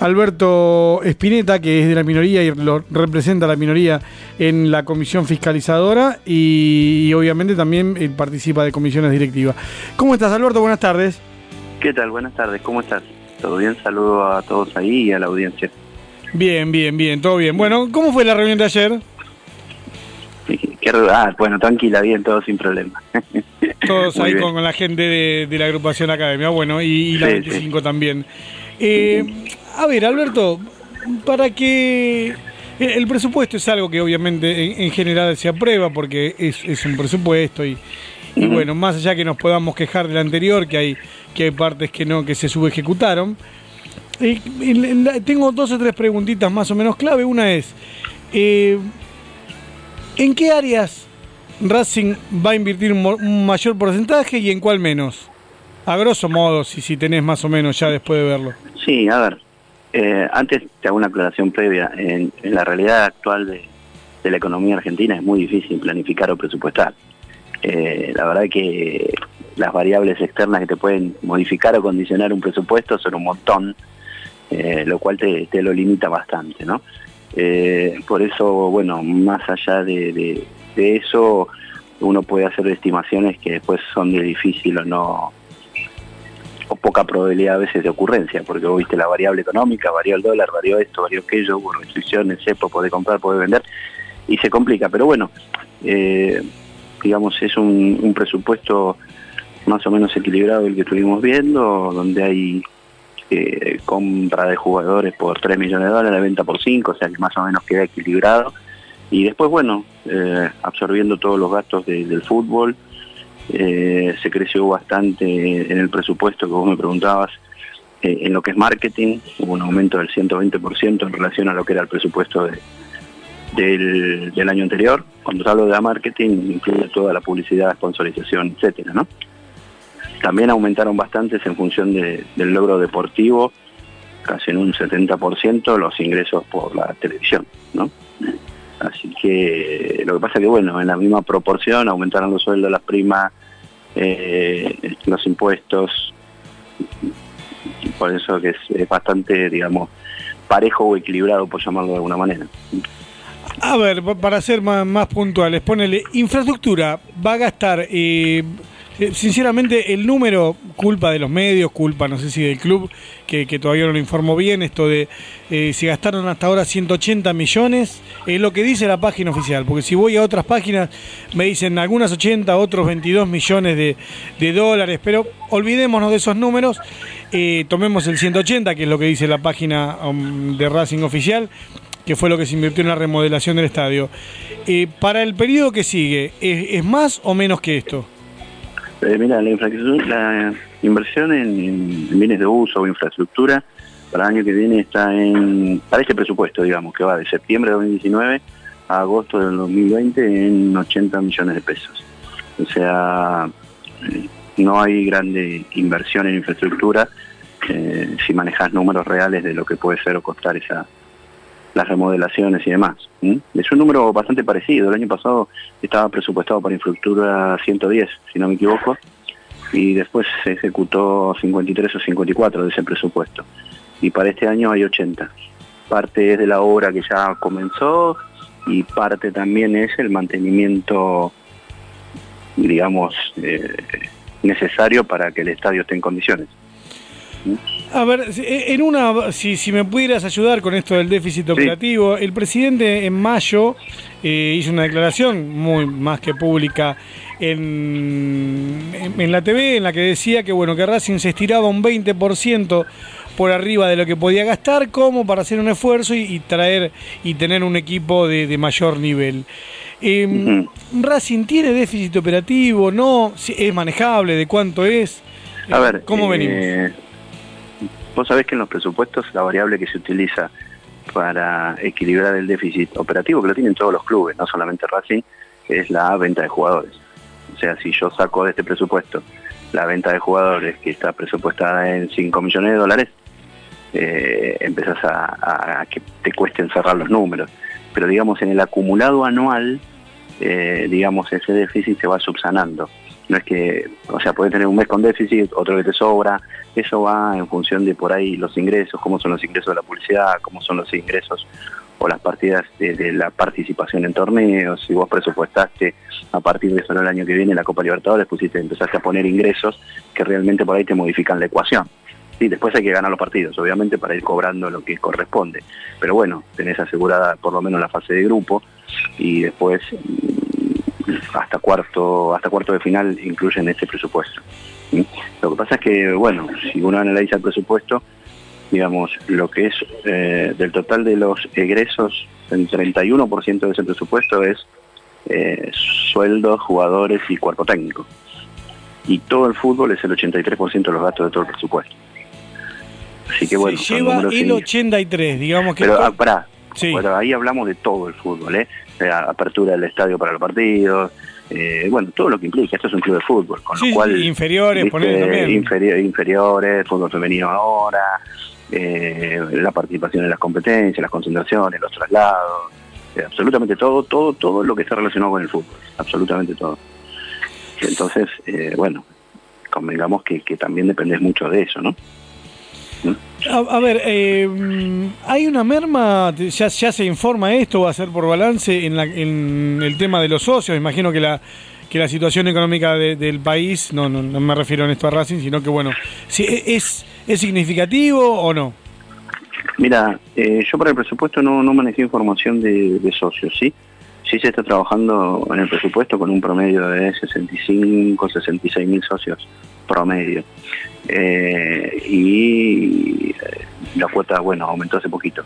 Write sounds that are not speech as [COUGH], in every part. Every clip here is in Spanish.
Alberto Espineta, que es de la minoría y lo representa a la minoría en la comisión fiscalizadora y, obviamente también eh, participa de comisiones directivas. ¿Cómo estás, Alberto? Buenas tardes. ¿Qué tal? Buenas tardes, ¿cómo estás? ¿Todo bien? Saludo a todos ahí y a la audiencia. Bien, bien, bien, todo bien. Bueno, ¿cómo fue la reunión de ayer? [LAUGHS] Ah, bueno, tranquila, bien, todo sin problema. [LAUGHS] Todos ahí con, la gente de, la agrupación Academia, bueno, y, la 25 también. Eh, a ver, Alberto, para que el presupuesto es algo que obviamente en, general se aprueba porque es, un presupuesto y, bueno, más allá que nos podamos quejar del anterior, que hay, que hay partes que no, que se subejecutaron. Eh, tengo dos o tres preguntitas más o menos clave. Una es, eh, ¿en qué áreas Racing va a invertir un, mayor porcentaje y en cuál menos? A grosso modo, si, si tenés más o menos ya después de verlo. Sí, a ver, eh, antes te hago una aclaración previa. En, la realidad actual de, la economía argentina es muy difícil planificar o presupuestar. Eh, la verdad que las variables externas que te pueden modificar o condicionar un presupuesto son un montón, eh, lo cual te, lo limita bastante, ¿no? por eso, bueno, más allá de, de eso, uno puede hacer estimaciones que después son de difícil o no o poca probabilidad a veces de ocurrencia, porque vos viste la variable económica, varió el dólar, varió esto, varió aquello, hubo restricciones, cepo, puede comprar, puede vender, y se complica. Pero bueno, eh, digamos, es un, presupuesto más o menos equilibrado el que estuvimos viendo, donde hay eh, compra de jugadores por 3 millones de dólares, venta por 5, o sea que más o menos queda equilibrado. Y después, bueno, eh, absorbiendo todos los gastos del fútbol, eh, se creció bastante en el presupuesto que vos me preguntabas, eh, en lo que es marketing, hubo un aumento del 120% en relación a lo que era el presupuesto del, año anterior. Cuando hablo de marketing, incluye toda la publicidad, sponsorización, etcétera, ¿no? También aumentaron bastante en función del logro deportivo, casi en un 70% los ingresos por la televisión, ¿no? Así que lo que pasa que, bueno, en la misma proporción aumentaron los sueldos, las primas, eh, los impuestos, por eso que es, bastante, digamos, parejo o equilibrado, por llamarlo de alguna manera. A ver, para ser más, puntuales, ponele, infraestructura, va a gastar... Eh, sinceramente, el número, culpa de los medios, culpa, no sé si del club, que, todavía no lo informó bien, esto de eh, si gastaron hasta ahora 180 millones, es lo que dice la página oficial, porque si voy a otras páginas me dicen algunas 80, otros 22 millones de, dólares, pero olvidémonos de esos números, eh, tomemos el 180, que es lo que dice la página um, de Racing oficial, que fue lo que se invirtió en la remodelación del estadio. para el periodo que sigue, ¿es más o menos que esto? Eh, mira, la, la inversión en, bienes de uso o infraestructura para el año que viene está en, para este presupuesto, digamos, que va de septiembre de 2019 a agosto del 2020 en 80 millones de pesos. O sea, eh, no hay grande inversión en infraestructura eh, si manejas números reales de lo que puede ser o costar esa, las remodelaciones y demás. Es un número bastante parecido. El año pasado estaba presupuestado para infraestructura 110, si no me equivoco, y después se ejecutó 53 o 54 de ese presupuesto. Y para este año hay 80. Parte es de la obra que ya comenzó y parte también es el mantenimiento, digamos, eh, necesario para que el estadio esté en condiciones. A ver, e, en una, si, si me pudieras ayudar con esto del déficit operativo, el presidente en mayo eh, hizo una declaración muy más que pública en, en, la TV en la que decía que bueno que Racing se estiraba un 20% por arriba de lo que podía gastar como para hacer un esfuerzo y, traer y tener un equipo de, mayor nivel. Em, Racing tiene déficit operativo, no, es manejable, de cuánto es. A ver, ¿cómo venimos? Vos sabés que en los presupuestos la variable que se utiliza para equilibrar el déficit operativo, que lo tienen todos los clubes, no solamente Racing, es la venta de jugadores. O sea, si yo saco de este presupuesto la venta de jugadores que está presupuestada en 5 millones de dólares, eh, empezás a, que te cuesten cerrar los números. Pero digamos, en el acumulado anual, eh, digamos, ese déficit se va subsanando. No es que, o sea, puede tener un mes con déficit, otro que te sobra, eso va en función de por ahí los ingresos, cómo son los ingresos de la publicidad, cómo son los ingresos o las partidas de, la participación en torneos, si vos presupuestaste a partir de eso el año que viene la Copa Libertadores, pusiste, empezaste a poner ingresos que realmente por ahí te modifican la ecuación. Sí, después hay que ganar los partidos, obviamente, para ir cobrando lo que corresponde. Pero bueno, tenés asegurada por lo menos la fase de grupo y después hasta cuarto, hasta cuarto de final incluyen ese presupuesto. Lo que pasa es que, bueno, si uno analiza el presupuesto, digamos, lo que es eh, del total de los egresos, el 31% de ese presupuesto es eh, sueldos, jugadores y cuerpo técnico. Y todo el fútbol es el 83% de los gastos de todo el presupuesto. Así que bueno, Se lleva el 83, digamos que... Pero, ah, bueno, ahí hablamos de todo el fútbol, ¿eh? apertura del estadio para los partidos, eh, bueno, todo lo que implica, esto es un club de fútbol, con lo cual... inferiores, inferiores, fútbol femenino ahora, eh, la participación en las competencias, las concentraciones, los traslados, eh, absolutamente todo, todo, todo lo que está relacionado con el fútbol, absolutamente todo. Entonces, eh, bueno, convengamos que, que también depende mucho de eso, ¿no? A, ver, hay una merma, ya, ya se informa esto, va a ser por balance en, la, en el tema de los socios, imagino que la que la situación económica del país, no, no, no me refiero en esto a Racing, sino que bueno, si e, es, es significativo o no. Mira, eh, yo para el presupuesto no, no manejé información de, socios, ¿sí? Sí se está trabajando en el presupuesto con un promedio de 65, 66 mil socios promedio. Eh, y eh, la cuota, bueno, aumentó hace poquito.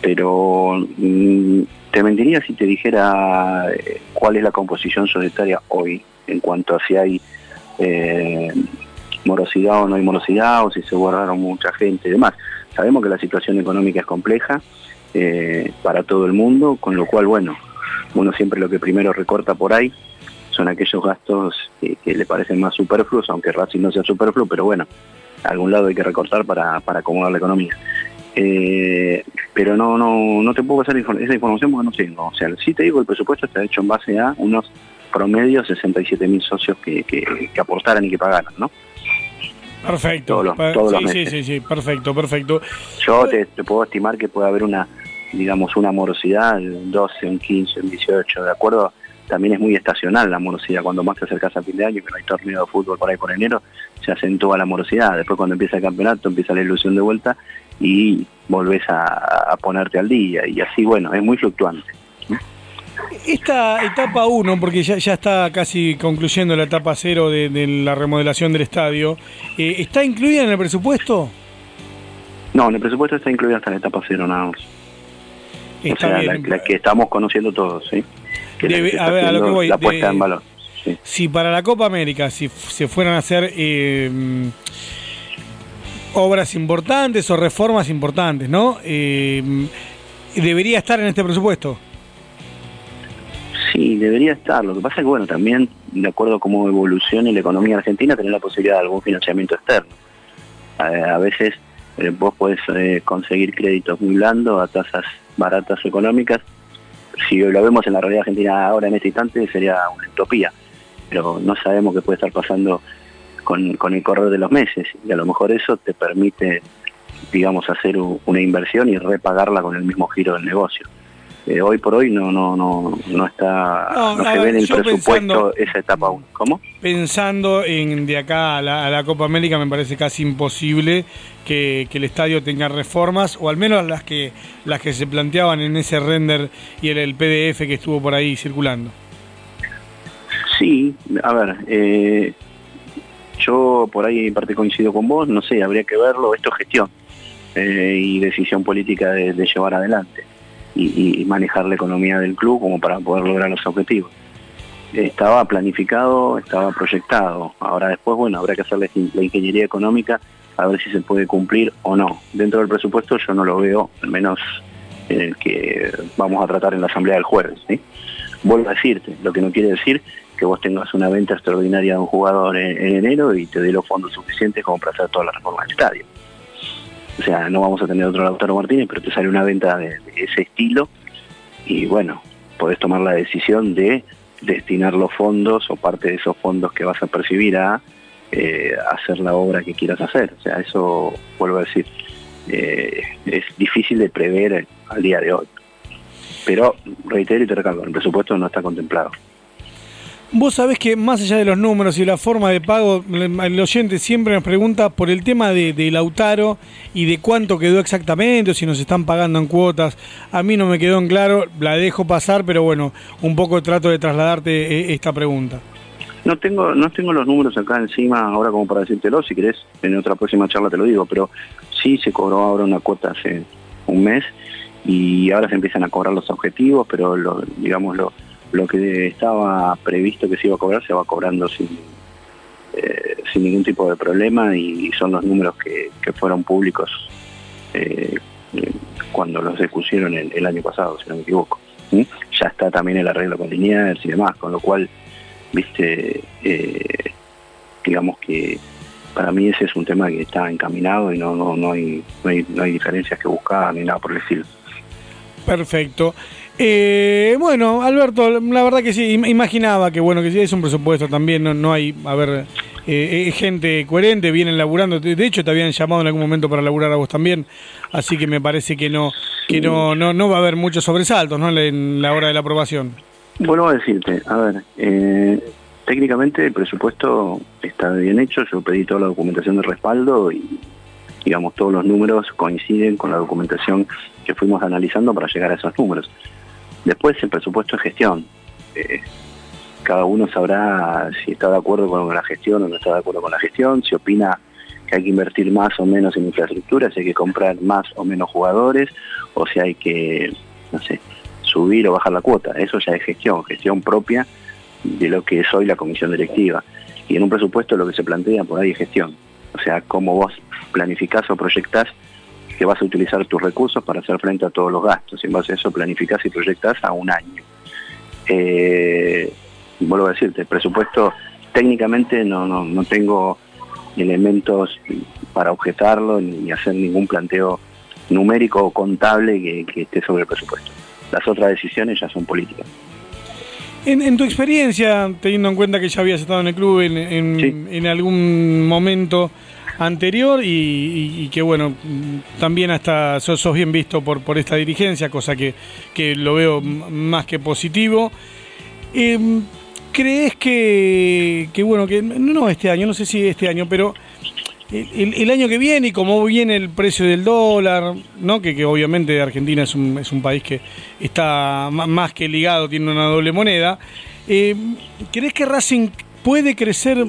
Pero mm, te mentiría si te dijera eh, cuál es la composición societaria hoy en cuanto a si hay morosidad o no hay morosidad o si se guardaron mucha gente y demás. Sabemos que la situación económica es compleja para todo el mundo, con lo cual, bueno, uno siempre lo que primero recorta por ahí son aquellos gastos que, le parecen más superfluos, aunque Racing no sea superfluo, pero bueno, a algún lado hay que recortar para, para acomodar la economía. Eh, pero no, no, no te puedo pasar esa información porque no tengo. O sea, sí te digo, el presupuesto está hecho en base a unos promedios 67 mil socios que, que, aportaran y que pagaran, ¿no? Perfecto. Todos sí, sí, sí, sí, perfecto, perfecto. Yo te, puedo estimar que puede haber una, digamos, una morosidad, un 12, un 15, un 18, ¿de acuerdo? También es muy estacional la morosidad. Cuando más te acercas a fin de año, que no hay torneo de fútbol por ahí por enero, se acentúa la morosidad. Después cuando empieza el campeonato, empieza la ilusión de vuelta y volvés a, ponerte al día y así, bueno, es muy fluctuante. Esta etapa 1, porque ya, ya, está casi concluyendo la etapa 0 de, la remodelación del estadio, eh, ¿está incluida en el presupuesto? No, en el presupuesto está incluida hasta la etapa 0 nada más. o sea, La, que estamos conociendo todos, ¿sí? A ver, a lo que voy. La puesta en valor. Si para la Copa América, si se fueran a hacer eh, obras importantes o reformas importantes, ¿no? Eh, ¿Debería estar en este presupuesto? Sí, debería estar. Lo que pasa es que, bueno, también, de acuerdo a cómo evolucione la economía argentina, tener la posibilidad de algún financiamiento externo. A, veces eh, vos podés eh, conseguir créditos muy blandos a tasas baratas económicas. Si lo vemos en la realidad argentina ahora en este instante, sería una utopía. Pero no sabemos qué puede estar pasando con, con el correr de los meses y a lo mejor eso te permite, digamos, hacer una inversión y repagarla con el mismo giro del negocio. Eh, hoy por hoy no no no no está no, se ve en el presupuesto esa etapa 1. ¿Cómo? Pensando en de acá a la, Copa América me parece casi imposible que, que, el estadio tenga reformas o al menos las que las que se planteaban en ese render y en el PDF que estuvo por ahí circulando. Sí, a ver, eh, yo por ahí en parte coincido con vos, no sé, habría que verlo, esto es gestión eh, y decisión política de, llevar adelante y, manejar la economía del club como para poder lograr los objetivos. Estaba planificado, estaba proyectado, ahora después, bueno, habrá que hacer la, ingeniería económica a ver si se puede cumplir o no. Dentro del presupuesto yo no lo veo, al menos en el que vamos a tratar en la asamblea del jueves. Vuelvo a decirte, lo que no quiere decir que vos tengas una venta extraordinaria de un jugador en, enero y te dé los fondos suficientes como para hacer toda la reforma del estadio. O sea, no vamos a tener otro Lautaro Martínez, pero te sale una venta de, ese estilo y bueno, podés tomar la decisión de destinar los fondos o parte de esos fondos que vas a percibir a eh, hacer la obra que quieras hacer. O sea, eso, vuelvo a decir, eh, es difícil de prever al día de hoy. Pero, reitero y te recalco, el presupuesto no está contemplado. Vos sabés que más allá de los números y la forma de pago, el oyente siempre nos pregunta por el tema de, Lautaro y de cuánto quedó exactamente, o si nos están pagando en cuotas. A mí no me quedó en claro, la dejo pasar, pero bueno, un poco trato de trasladarte eh, esta pregunta. No tengo, no tengo los números acá encima ahora como para decírtelo, si querés, en otra próxima charla te lo digo, pero sí se cobró ahora una cuota hace un mes y ahora se empiezan a cobrar los objetivos, pero lo, digamos lo, lo que estaba previsto que se iba a cobrar se va cobrando sin, eh, sin ningún tipo de problema y son los números que, fueron públicos eh, cuando los expusieron el, año pasado, si no me equivoco. Ya está también el arreglo con Liniers y demás, con lo cual, viste, eh, digamos que para mí ese es un tema que está encaminado y no, no, no, hay, no, hay, no hay diferencias que buscar ni nada por el estilo. Perfecto. Eh, bueno, Alberto, la verdad que sí, imaginaba que bueno, que sí, es un presupuesto también, no, no hay, a ver, eh, gente coherente, vienen laburando, de hecho te habían llamado en algún momento para laburar a vos también, así que me parece que no, que no, no, no va a haber muchos sobresaltos ¿no? en la hora de la aprobación. Vuelvo a decirte, a ver, eh, técnicamente el presupuesto está bien hecho, yo pedí toda la documentación de respaldo y digamos todos los números coinciden con la documentación que fuimos analizando para llegar a esos números. Después el presupuesto es gestión. Eh, cada uno sabrá si está de acuerdo con la gestión o no está de acuerdo con la gestión, si opina que hay que invertir más o menos en infraestructura, si hay que comprar más o menos jugadores, o si hay que, no sé, subir o bajar la cuota. Eso ya es gestión, gestión propia de lo que es hoy la comisión directiva. Y en un presupuesto lo que se plantea por ahí es gestión. O sea, cómo vos planificás o proyectás que vas a utilizar tus recursos para hacer frente a todos los gastos. Y en base a eso planificás y proyectás a un año. Eh, vuelvo a decirte, el presupuesto técnicamente no, no, no tengo elementos para objetarlo ni hacer ningún planteo numérico o contable que, esté sobre el presupuesto. Las otras decisiones ya son políticas. En, tu experiencia, teniendo en cuenta que ya habías estado en el club en, en algún momento, anterior y, que bueno, también hasta sos, bien visto por, por esta dirigencia, cosa que, que lo veo más que positivo. Em, ¿Crees que, que, bueno, que no este año, no sé si este año, pero el, año que viene y como viene el precio del dólar, ¿no? que, que obviamente Argentina es un, es un país que está más que ligado, tiene una doble moneda, eh, ¿crees que Racing puede crecer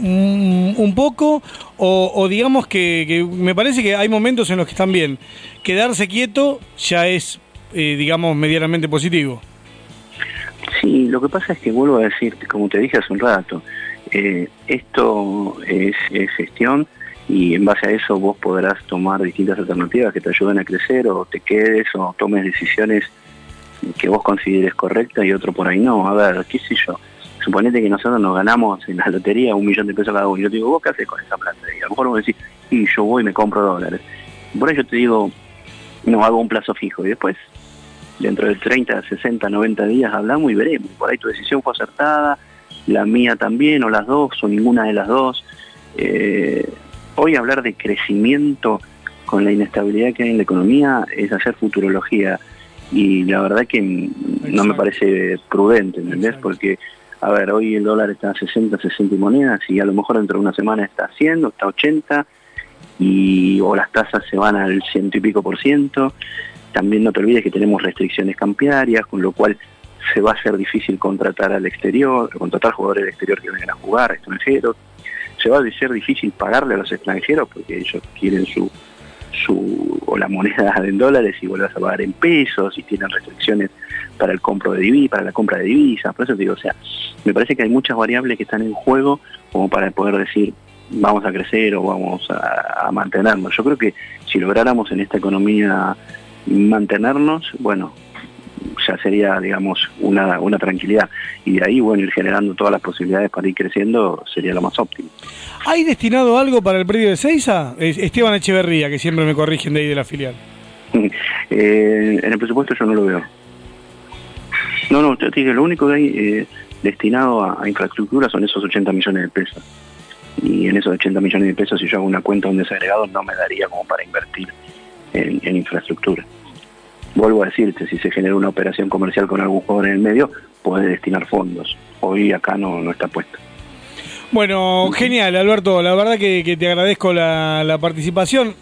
un poco o, digamos que, me parece que hay momentos en los que están bien. Quedarse quieto ya es, eh, digamos, medianamente positivo. Sí, lo que pasa es que vuelvo a decir, como te dije hace un rato, eh, esto es, gestión y en base a eso vos podrás tomar distintas alternativas que te ayuden a crecer o te quedes o tomes decisiones que vos consideres correctas y otro por ahí no. A ver, qué sé yo suponete que nosotros nos ganamos en la lotería un millón de pesos cada uno. Y yo te digo, ¿vos qué haces con esa plata? Y a lo mejor vos decís, y yo voy y me compro dólares. Por eso te digo, no hago un plazo fijo. Y después, dentro de 30, 60, 90 días hablamos y veremos. Por ahí tu decisión fue acertada, la mía también, o las dos, o ninguna de las dos. Eh, hoy hablar de crecimiento con la inestabilidad que hay en la economía es hacer futurología y la verdad que no me parece prudente, ¿entendés? Porque a ver, hoy el dólar está a 60, 60 monedas y a lo mejor dentro de una semana está a 100, está a 80 y o las tasas se van al ciento y pico por ciento. También no te olvides que tenemos restricciones cambiarias, con lo cual se va a ser difícil contratar al exterior, contratar jugadores del exterior que vengan a jugar, extranjeros. Se va a ser difícil pagarle a los extranjeros porque ellos quieren su, su o la moneda en dólares y vuelvas a pagar en pesos y tienen restricciones para el compro de divisas, para la compra de divisas, por eso te digo, o sea, me parece que hay muchas variables que están en juego como para poder decir vamos a crecer o vamos a, mantenernos. Yo creo que si lográramos en esta economía mantenernos, bueno, ya sería, digamos, una, una tranquilidad. Y de ahí, bueno, ir generando todas las posibilidades para ir creciendo sería lo más óptimo. ¿Hay destinado algo para el predio de Seiza? Esteban Echeverría, que siempre me corrigen de ahí de la filial. [LAUGHS] Eh, en el presupuesto yo no lo veo. No, no, te dije, lo único que hay eh, destinado a, a, infraestructura son esos 80 millones de pesos. Y en esos 80 millones de pesos, si yo hago una cuenta de un desagregado, no me daría como para invertir en, en infraestructura. Vuelvo a decirte, si se genera una operación comercial con algún jugador en el medio, puede destinar fondos. Hoy acá no, no está puesto. Bueno, genial, Alberto. La verdad que, que te agradezco la, la participación.